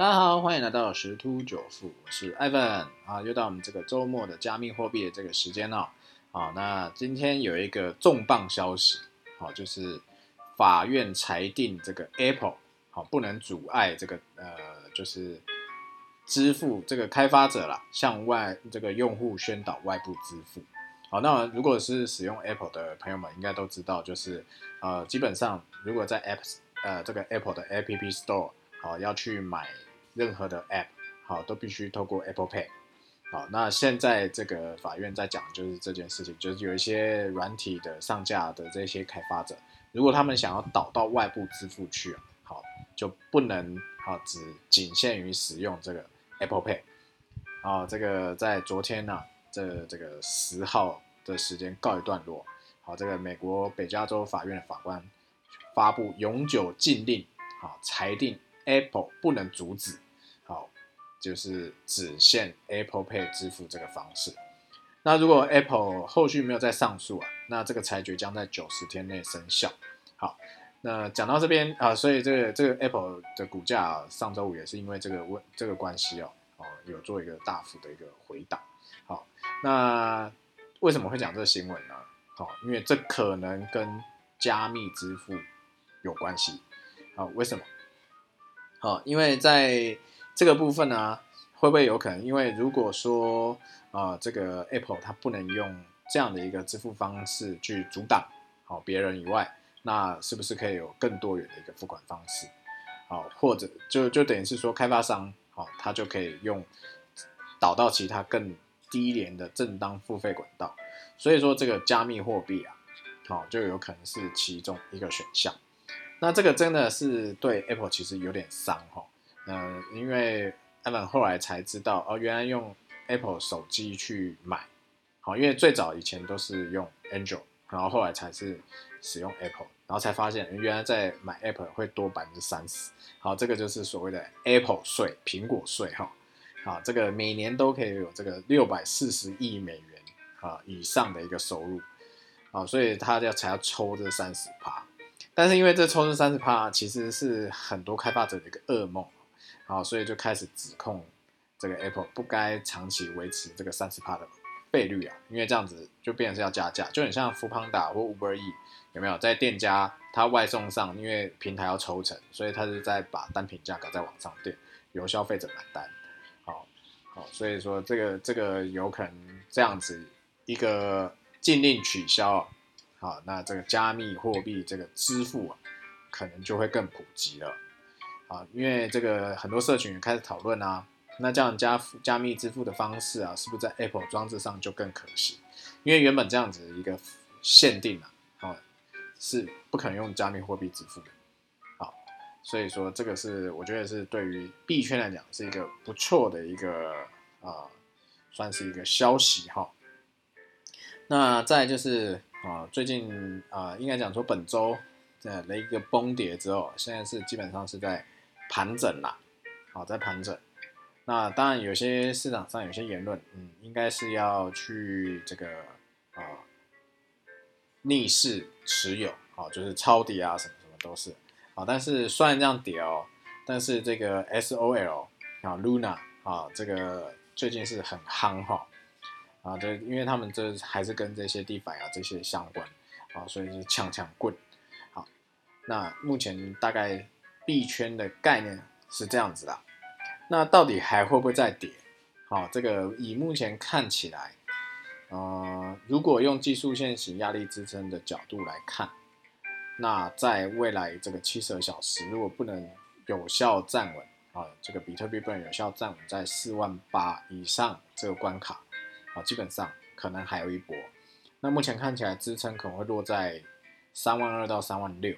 大家好，欢迎来到十突九富，我是 Ivan 啊，又到我们这个周末的加密货币的这个时间了。好，那今天有一个重磅消息，好，就是法院裁定这个 Apple 好不能阻碍这个呃，就是支付这个开发者啦向外这个用户宣导外部支付。好，那如果是使用 Apple 的朋友们，应该都知道，就是呃，基本上如果在 Apps 呃这个 Apple 的 App Store 好要去买。任何的 App 好都必须透过 Apple Pay 好，那现在这个法院在讲就是这件事情，就是有一些软体的上架的这些开发者，如果他们想要导到外部支付去，好就不能好只仅限于使用这个 Apple Pay 啊，这个在昨天呢，这这个十号的时间告一段落，好，这个美国北加州法院的法官发布永久禁令，好裁定。Apple 不能阻止，就是只限 Apple Pay 支付这个方式。那如果 Apple 后续没有再上诉啊，那这个裁决将在九十天内生效。好，那讲到这边啊，所以这个这个 Apple 的股价上周五也是因为这个问这个关系哦，哦有做一个大幅的一个回档。好，那为什么会讲这个新闻呢？好，因为这可能跟加密支付有关系。好，为什么？好，因为在这个部分呢，会不会有可能？因为如果说啊，这个 Apple 它不能用这样的一个支付方式去阻挡好别人以外，那是不是可以有更多元的一个付款方式？好，或者就就等于是说，开发商好，他就可以用导到其他更低廉的正当付费管道。所以说，这个加密货币啊，好，就有可能是其中一个选项。那这个真的是对 Apple 其实有点伤哈，嗯，因为 Evan 后来才知道哦，原来用 Apple 手机去买，好，因为最早以前都是用 Android，然后后来才是使用 Apple，然后才发现原来在买 Apple 会多百分之三十，好，这个就是所谓的 Apple 税，苹果税哈，好，这个每年都可以有这个六百四十亿美元啊以上的一个收入，啊，所以他要才要抽这三十趴。但是因为这抽这三十趴其实是很多开发者的一个噩梦，好，所以就开始指控这个 Apple 不该长期维持这个三十帕的费率啊，因为这样子就变成是要加价，就很像 f o o p a n d a 或 Uber E 有没有在店家他外送上，因为平台要抽成，所以他是在把单品价格再往上垫，由消费者买单，好，好，所以说这个这个有可能这样子一个禁令取消。好，那这个加密货币这个支付啊，可能就会更普及了。啊，因为这个很多社群也开始讨论啊，那这样加加密支付的方式啊，是不是在 Apple 装置上就更可行？因为原本这样子一个限定啊，哦，是不可能用加密货币支付的。好，所以说这个是我觉得是对于币圈来讲是一个不错的一个啊，算是一个消息哈。那再就是。啊，最近啊，应该讲说本周在雷个崩跌之后，现在是基本上是在盘整啦，好，在盘整。那当然有些市场上有些言论，嗯，应该是要去这个啊逆势持有，好，就是抄底啊，什么什么都是。好，但是虽然这样跌哦，但是这个 SOL 啊，Luna 啊，这个最近是很夯哈。啊，这因为他们这还是跟这些地板啊这些相关，啊，所以是枪枪棍。好，那目前大概币圈的概念是这样子的，那到底还会不会再跌？好，这个以目前看起来，呃，如果用技术线型压力支撑的角度来看，那在未来这个七十二小时，如果不能有效站稳，啊，这个比特币不能有效站稳在四万八以上这个关卡。啊，基本上可能还有一波。那目前看起来支撑可能会落在三万二到三万六，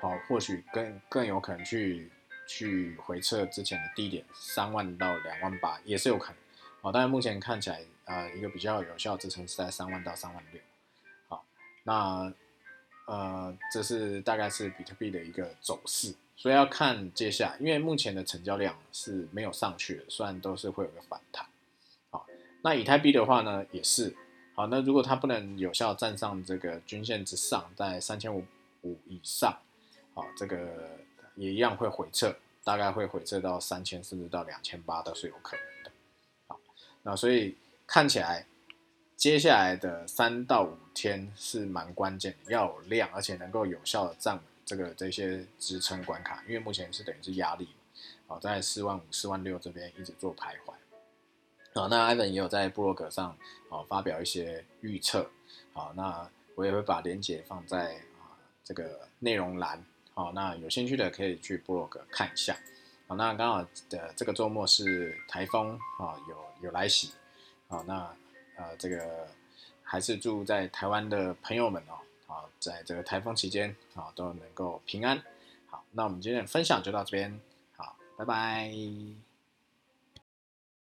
好，或许更更有可能去去回撤之前的低点三万到两万八也是有可能。好，但是目前看起来，呃，一个比较有效支撑是在三万到三万六。好，那呃，这是大概是比特币的一个走势，所以要看接下来，因为目前的成交量是没有上去的，虽然都是会有个反弹。好那以太币的话呢，也是好。那如果它不能有效站上这个均线之上，在三千五五以上，好，这个也一样会回撤大概会回撤到三千甚至到两千八都是有可能的。好，那所以看起来接下来的三到五天是蛮关键的，要有量，而且能够有效的站稳这个这些支撑关卡，因为目前是等于是压力，好，在四万五、四万六这边一直做徘徊。好，那 Ivan 也有在布洛格上啊发表一些预测，好，那我也会把连接放在啊这个内容栏，好，那有兴趣的可以去部落格看一下，好，那刚好的这个周末是台风啊有有来袭，好，那呃这个还是祝在台湾的朋友们哦，啊在这个台风期间啊都能够平安，好，那我们今天的分享就到这边，好，拜拜。